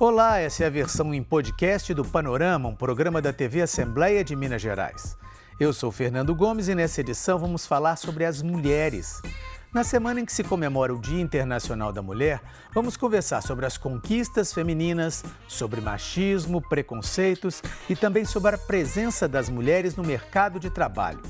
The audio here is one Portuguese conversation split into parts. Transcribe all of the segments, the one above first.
Olá, essa é a versão em podcast do Panorama, um programa da TV Assembleia de Minas Gerais. Eu sou Fernando Gomes e nessa edição vamos falar sobre as mulheres. Na semana em que se comemora o Dia Internacional da Mulher, vamos conversar sobre as conquistas femininas, sobre machismo, preconceitos e também sobre a presença das mulheres no mercado de trabalho.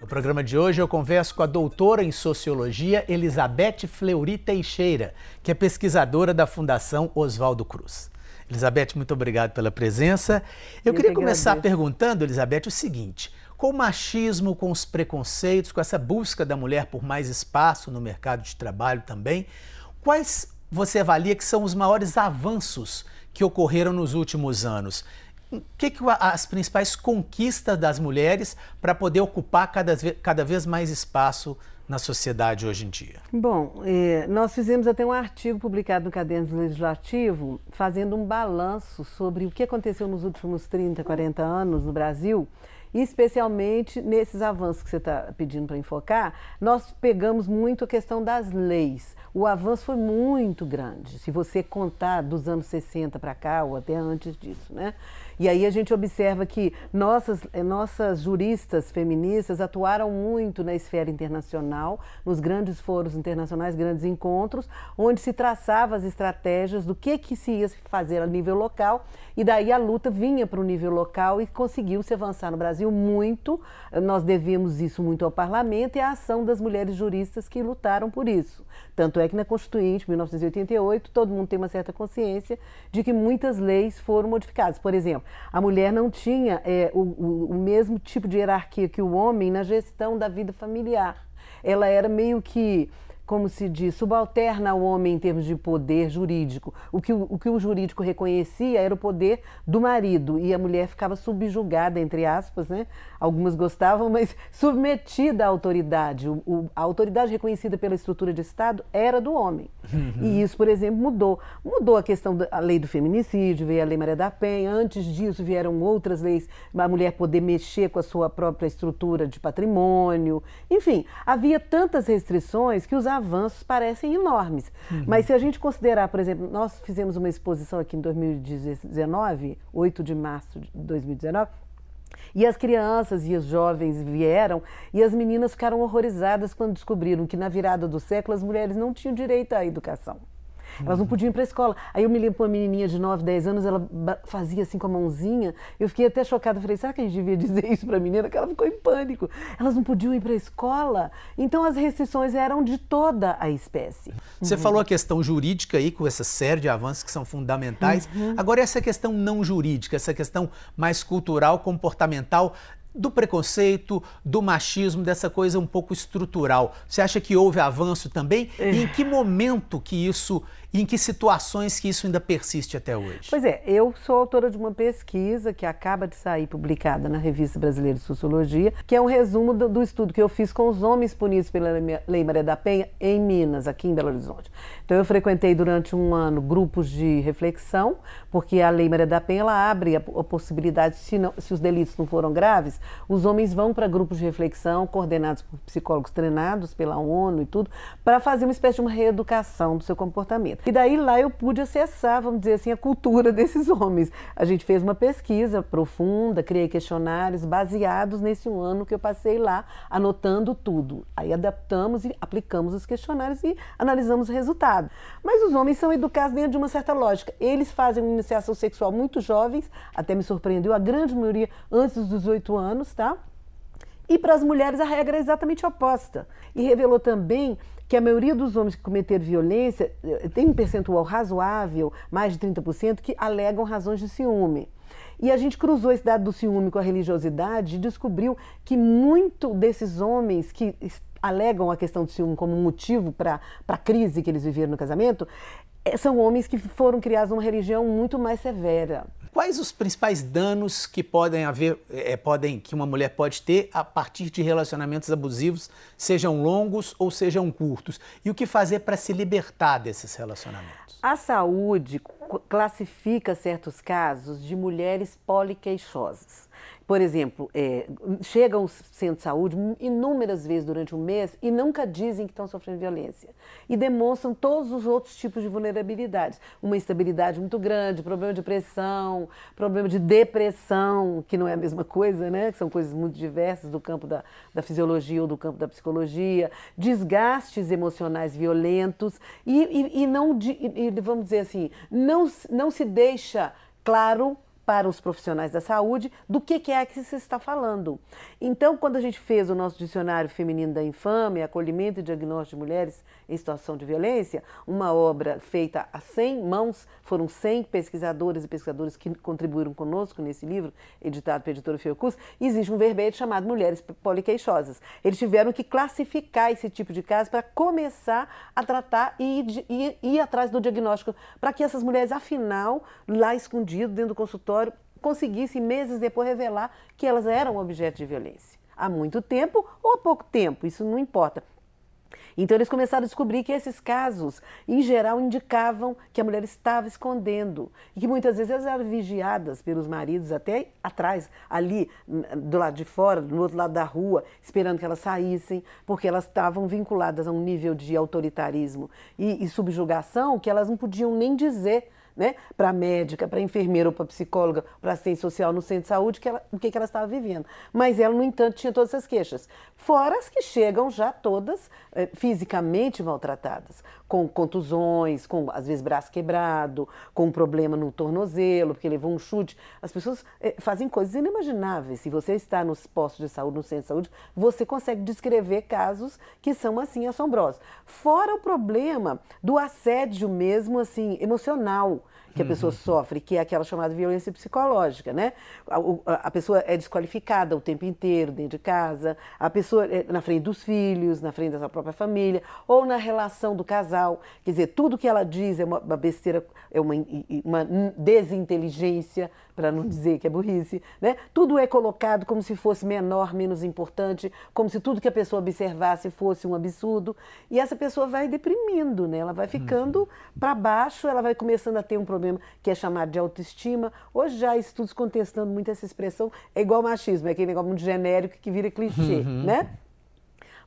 No programa de hoje eu converso com a doutora em Sociologia Elizabeth Fleury Teixeira, que é pesquisadora da Fundação Oswaldo Cruz. Elizabeth, muito obrigado pela presença. Eu, eu queria que começar agradeço. perguntando, Elizabeth, o seguinte: com o machismo, com os preconceitos, com essa busca da mulher por mais espaço no mercado de trabalho também, quais você avalia que são os maiores avanços que ocorreram nos últimos anos? O que, que as principais conquistas das mulheres para poder ocupar cada, cada vez mais espaço na sociedade hoje em dia? Bom, eh, nós fizemos até um artigo publicado no Caderno Legislativo fazendo um balanço sobre o que aconteceu nos últimos 30, 40 anos no Brasil especialmente nesses avanços que você está pedindo para enfocar, nós pegamos muito a questão das leis. O avanço foi muito grande, se você contar dos anos 60 para cá ou até antes disso, né? E aí a gente observa que nossas, eh, nossas juristas feministas atuaram muito na esfera internacional, nos grandes foros internacionais, grandes encontros, onde se traçava as estratégias do que, que se ia fazer a nível local, e daí a luta vinha para o nível local e conseguiu se avançar no Brasil muito. Nós devemos isso muito ao parlamento e à ação das mulheres juristas que lutaram por isso. Tanto é que na Constituinte, 1988, todo mundo tem uma certa consciência de que muitas leis foram modificadas. Por exemplo, a mulher não tinha é, o, o, o mesmo tipo de hierarquia que o homem na gestão da vida familiar. Ela era meio que como se diz, subalterna ao homem em termos de poder jurídico. O que o, o que o jurídico reconhecia era o poder do marido e a mulher ficava subjugada, entre aspas, né? Algumas gostavam, mas submetida à autoridade. O, o, a autoridade reconhecida pela estrutura de Estado era do homem. Uhum. E isso, por exemplo, mudou. Mudou a questão da lei do feminicídio, veio a Lei Maria da Penha. Antes disso vieram outras leis, a mulher poder mexer com a sua própria estrutura de patrimônio. Enfim, havia tantas restrições que os avanços parecem enormes. Uhum. Mas se a gente considerar, por exemplo, nós fizemos uma exposição aqui em 2019, 8 de março de 2019, e as crianças e os jovens vieram e as meninas ficaram horrorizadas quando descobriram que na virada do século as mulheres não tinham direito à educação. Elas não podiam ir para a escola. Aí eu me lembro uma menininha de 9, 10 anos, ela fazia assim com a mãozinha. Eu fiquei até chocada. Falei, será que a gente devia dizer isso para a menina? Que ela ficou em pânico. Elas não podiam ir para a escola. Então as restrições eram de toda a espécie. Você uhum. falou a questão jurídica aí, com essa série de avanços que são fundamentais. Uhum. Agora, essa questão não jurídica, essa questão mais cultural, comportamental, do preconceito, do machismo, dessa coisa um pouco estrutural. Você acha que houve avanço também? É. E em que momento que isso e em que situações que isso ainda persiste até hoje? Pois é, eu sou autora de uma pesquisa que acaba de sair publicada na Revista Brasileira de Sociologia, que é um resumo do, do estudo que eu fiz com os homens punidos pela Lei Maria da Penha em Minas, aqui em Belo Horizonte. Então eu frequentei durante um ano grupos de reflexão, porque a Lei Maria da Penha ela abre a, a possibilidade, se, não, se os delitos não foram graves, os homens vão para grupos de reflexão coordenados por psicólogos treinados pela ONU e tudo, para fazer uma espécie de uma reeducação do seu comportamento. E daí lá eu pude acessar, vamos dizer assim, a cultura desses homens. A gente fez uma pesquisa profunda, criei questionários baseados nesse um ano que eu passei lá, anotando tudo. Aí adaptamos e aplicamos os questionários e analisamos o resultado. Mas os homens são educados dentro de uma certa lógica. Eles fazem uma iniciação sexual muito jovens, até me surpreendeu, a grande maioria antes dos 18 anos, tá? E para as mulheres a regra é exatamente oposta. E revelou também que a maioria dos homens que cometeram violência eh, tem um percentual razoável, mais de 30%, que alegam razões de ciúme. E a gente cruzou esse dado do ciúme com a religiosidade e descobriu que muito desses homens que alegam a questão do ciúme como motivo para a crise que eles viveram no casamento, eh, são homens que foram criados numa religião muito mais severa. Quais os principais danos que podem haver, é, podem, que uma mulher pode ter a partir de relacionamentos abusivos, sejam longos ou sejam curtos? E o que fazer para se libertar desses relacionamentos? A saúde classifica certos casos de mulheres poliqueixosas. Por exemplo, é, chegam ao centro de saúde inúmeras vezes durante um mês e nunca dizem que estão sofrendo violência. E demonstram todos os outros tipos de vulnerabilidades. Uma instabilidade muito grande, problema de pressão, problema de depressão, que não é a mesma coisa, né? Que são coisas muito diversas do campo da, da fisiologia ou do campo da psicologia, desgastes emocionais violentos e, e, e não, e, vamos dizer assim, não, não se deixa claro para os profissionais da saúde do que, que é que se está falando. Então, quando a gente fez o nosso dicionário feminino da infâmia, acolhimento e diagnóstico de mulheres em situação de violência, uma obra feita a 100 mãos, foram 100 pesquisadores e pesquisadoras que contribuíram conosco nesse livro, editado pela editora Fiocruz, existe um verbete chamado Mulheres Poliqueixosas. Eles tiveram que classificar esse tipo de caso para começar a tratar e ir, ir atrás do diagnóstico, para que essas mulheres, afinal, lá escondido dentro do consultório, conseguissem meses depois revelar que elas eram objeto de violência. Há muito tempo ou há pouco tempo, isso não importa. Então eles começaram a descobrir que esses casos, em geral, indicavam que a mulher estava escondendo e que muitas vezes elas eram vigiadas pelos maridos até atrás, ali do lado de fora, do outro lado da rua, esperando que elas saíssem, porque elas estavam vinculadas a um nível de autoritarismo e, e subjugação que elas não podiam nem dizer né, para médica, para enfermeira ou para psicóloga, para assistente social no centro de saúde, que ela, o que, que ela estava vivendo. Mas ela, no entanto, tinha todas essas queixas. Fora as que chegam já todas é, fisicamente maltratadas, com contusões, com às vezes braço quebrado, com um problema no tornozelo, porque levou um chute. As pessoas é, fazem coisas inimagináveis. Se você está nos postos de saúde, no centro de saúde, você consegue descrever casos que são assim assombrosos. Fora o problema do assédio mesmo assim emocional que a pessoa uhum. sofre, que é aquela chamada violência psicológica, né? A, a, pessoa é desqualificada o tempo inteiro dentro de casa, a pessoa é na frente dos filhos, na frente da sua própria família, ou na relação do casal. Quer dizer, tudo que ela diz é uma, uma besteira, é uma, uma desinteligência, para não dizer que é burrice, né? Tudo é colocado como se fosse menor, menos importante, como se tudo que a pessoa observasse fosse um absurdo, e essa pessoa vai deprimindo, né? Ela vai ficando uhum. para baixo, ela vai começando a ter um problema que é chamado de autoestima. Hoje já há estudos contestando muito essa expressão, é igual machismo, é aquele negócio muito genérico que vira clichê, uhum. né?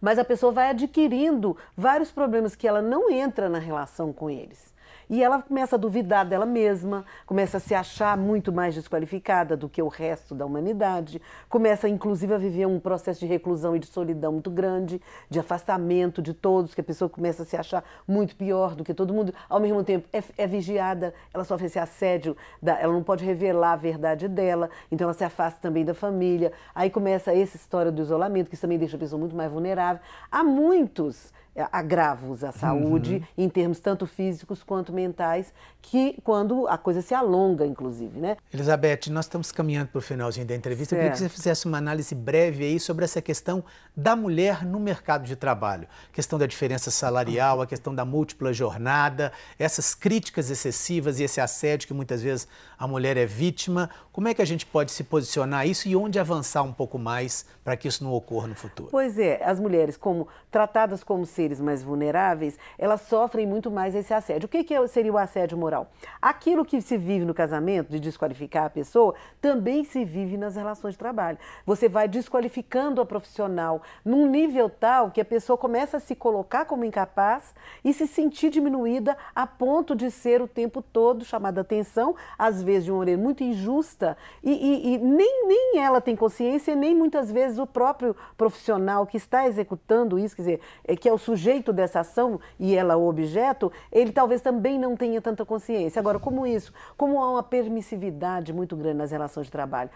Mas a pessoa vai adquirindo vários problemas que ela não entra na relação com eles. E ela começa a duvidar dela mesma, começa a se achar muito mais desqualificada do que o resto da humanidade, começa inclusive a viver um processo de reclusão e de solidão muito grande, de afastamento de todos, que a pessoa começa a se achar muito pior do que todo mundo, ao mesmo tempo é, é vigiada, ela sofre esse assédio, da, ela não pode revelar a verdade dela, então ela se afasta também da família. Aí começa essa história do isolamento, que também deixa a pessoa muito mais vulnerável. Há muitos agravos à saúde, uhum. em termos tanto físicos quanto mentais, que quando a coisa se alonga, inclusive, né? Elizabeth, nós estamos caminhando para o finalzinho da entrevista. Eu queria que você fizesse uma análise breve aí sobre essa questão da mulher no mercado de trabalho. A questão da diferença salarial, a questão da múltipla jornada, essas críticas excessivas e esse assédio que muitas vezes a mulher é vítima. Como é que a gente pode se posicionar isso e onde avançar um pouco mais para que isso não ocorra no futuro? Pois é, as mulheres como tratadas como seres mais vulneráveis, elas sofrem muito mais esse assédio. O que, que seria o assédio moral? Aquilo que se vive no casamento, de desqualificar a pessoa, também se vive nas relações de trabalho. Você vai desqualificando a profissional num nível tal que a pessoa começa a se colocar como incapaz e se sentir diminuída a ponto de ser o tempo todo chamada atenção, às vezes de uma maneira muito injusta, e, e, e nem, nem ela tem consciência, nem muitas vezes o próprio profissional que está executando isso, quer dizer, é que é o sujeito dessa ação e ela o objeto, ele talvez também não tenha tanta consciência. Agora, como isso? Como há uma permissividade muito grande nas relações de trabalho?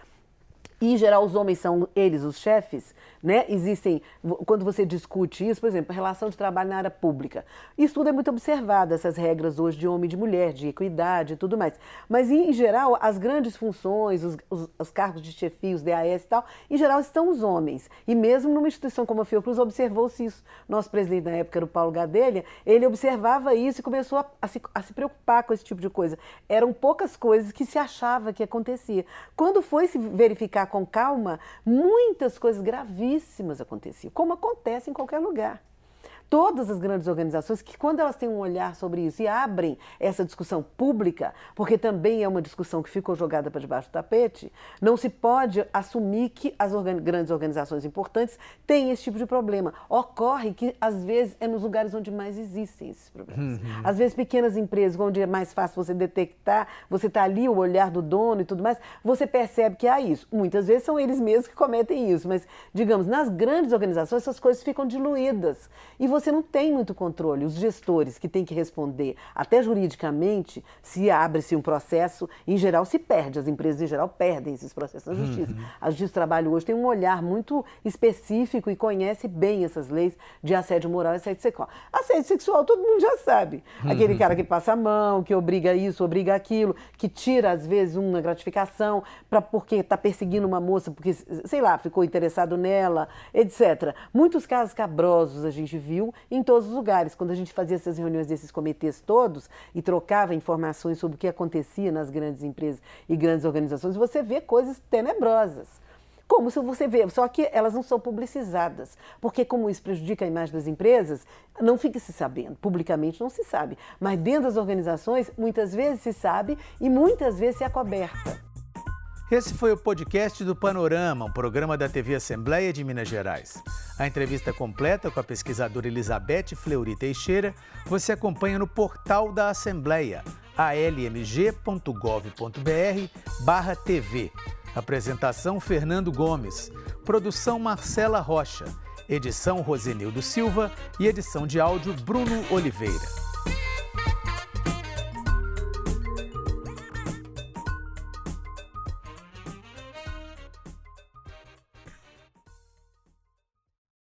E, em geral, os homens são eles os chefes, né? Existem, quando você discute isso, por exemplo, a relação de trabalho na área pública. Isso tudo é muito observado, essas regras hoje de homem e de mulher, de equidade e tudo mais. Mas, em geral, as grandes funções, os, os, os cargos de chefia, os DAS e tal, em geral estão os homens. E mesmo numa instituição como a Fiocruz, observou-se isso. Nosso presidente na época era o Paulo Gadelha, ele observava isso e começou a, a, se, a se preocupar com esse tipo de coisa. Eram poucas coisas que se achava que acontecia. Quando foi se verificar com calma, muitas coisas gravíssimas aconteciam, como acontece em qualquer lugar. Todas as grandes organizações que, quando elas têm um olhar sobre isso e abrem essa discussão pública, porque também é uma discussão que ficou jogada para debaixo do tapete, não se pode assumir que as organ grandes organizações importantes têm esse tipo de problema. Ocorre que, às vezes, é nos lugares onde mais existem esses problemas. Uhum. Às vezes, pequenas empresas, onde é mais fácil você detectar, você está ali, o olhar do dono e tudo mais, você percebe que há isso. Muitas vezes são eles mesmos que cometem isso, mas, digamos, nas grandes organizações, essas coisas ficam diluídas. E você não tem muito controle. Os gestores que têm que responder, até juridicamente, se abre-se um processo, em geral se perde. As empresas, em geral, perdem esses processos na justiça. Uhum. A Justiça do Trabalho hoje tem um olhar muito específico e conhece bem essas leis de assédio moral e assédio sexual. Assédio sexual todo mundo já sabe. Uhum. Aquele cara que passa a mão, que obriga isso, obriga aquilo, que tira, às vezes, uma gratificação para porque está perseguindo uma moça, porque, sei lá, ficou interessado nela, etc. Muitos casos cabrosos a gente viu em todos os lugares. Quando a gente fazia essas reuniões desses comitês todos e trocava informações sobre o que acontecia nas grandes empresas e grandes organizações, você vê coisas tenebrosas. Como se você vê, só que elas não são publicizadas, porque como isso prejudica a imagem das empresas, não fica se sabendo, publicamente não se sabe, mas dentro das organizações muitas vezes se sabe e muitas vezes se acoberta. Esse foi o podcast do Panorama, um programa da TV Assembleia de Minas Gerais. A entrevista completa com a pesquisadora Elizabeth Fleury Teixeira você acompanha no portal da Assembleia, almg.gov.br/tv. Apresentação Fernando Gomes. Produção Marcela Rocha. Edição Rosenildo Silva e edição de áudio Bruno Oliveira.